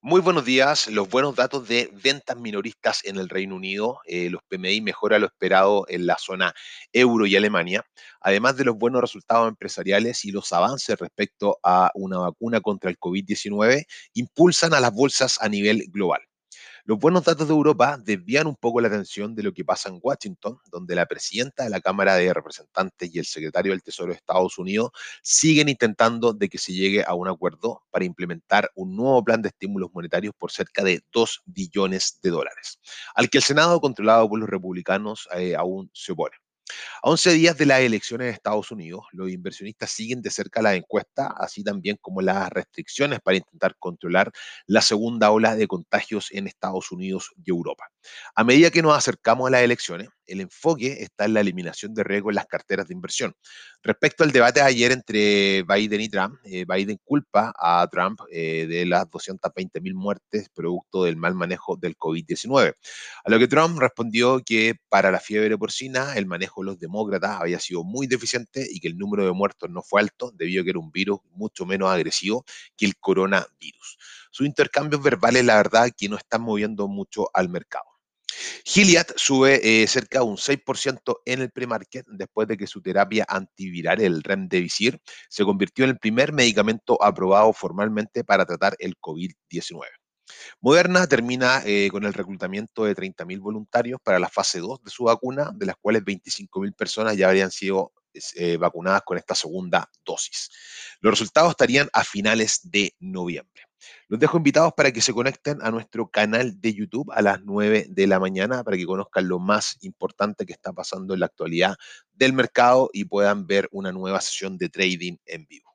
Muy buenos días. Los buenos datos de ventas minoristas en el Reino Unido, eh, los PMI mejora lo esperado en la zona euro y Alemania, además de los buenos resultados empresariales y los avances respecto a una vacuna contra el COVID-19, impulsan a las bolsas a nivel global. Los buenos datos de Europa desvían un poco la atención de lo que pasa en Washington, donde la presidenta de la Cámara de Representantes y el secretario del Tesoro de Estados Unidos siguen intentando de que se llegue a un acuerdo para implementar un nuevo plan de estímulos monetarios por cerca de 2 billones de dólares, al que el Senado, controlado por los republicanos, eh, aún se opone. A 11 días de las elecciones de Estados Unidos, los inversionistas siguen de cerca la encuesta, así también como las restricciones para intentar controlar la segunda ola de contagios en Estados Unidos y Europa. A medida que nos acercamos a las elecciones, el enfoque está en la eliminación de riesgo en las carteras de inversión. Respecto al debate de ayer entre Biden y Trump, eh, Biden culpa a Trump eh, de las 220 mil muertes producto del mal manejo del COVID-19. A lo que Trump respondió que para la fiebre porcina el manejo de los demócratas había sido muy deficiente y que el número de muertos no fue alto debido a que era un virus mucho menos agresivo que el coronavirus. Sus intercambios verbales, la verdad, que no están moviendo mucho al mercado. Gilead sube eh, cerca de un 6% en el pre-market después de que su terapia antiviral, el Remdesivir, se convirtió en el primer medicamento aprobado formalmente para tratar el COVID-19. Moderna termina eh, con el reclutamiento de 30.000 voluntarios para la fase 2 de su vacuna, de las cuales 25.000 personas ya habrían sido eh, vacunadas con esta segunda dosis. Los resultados estarían a finales de noviembre. Los dejo invitados para que se conecten a nuestro canal de YouTube a las 9 de la mañana para que conozcan lo más importante que está pasando en la actualidad del mercado y puedan ver una nueva sesión de trading en vivo.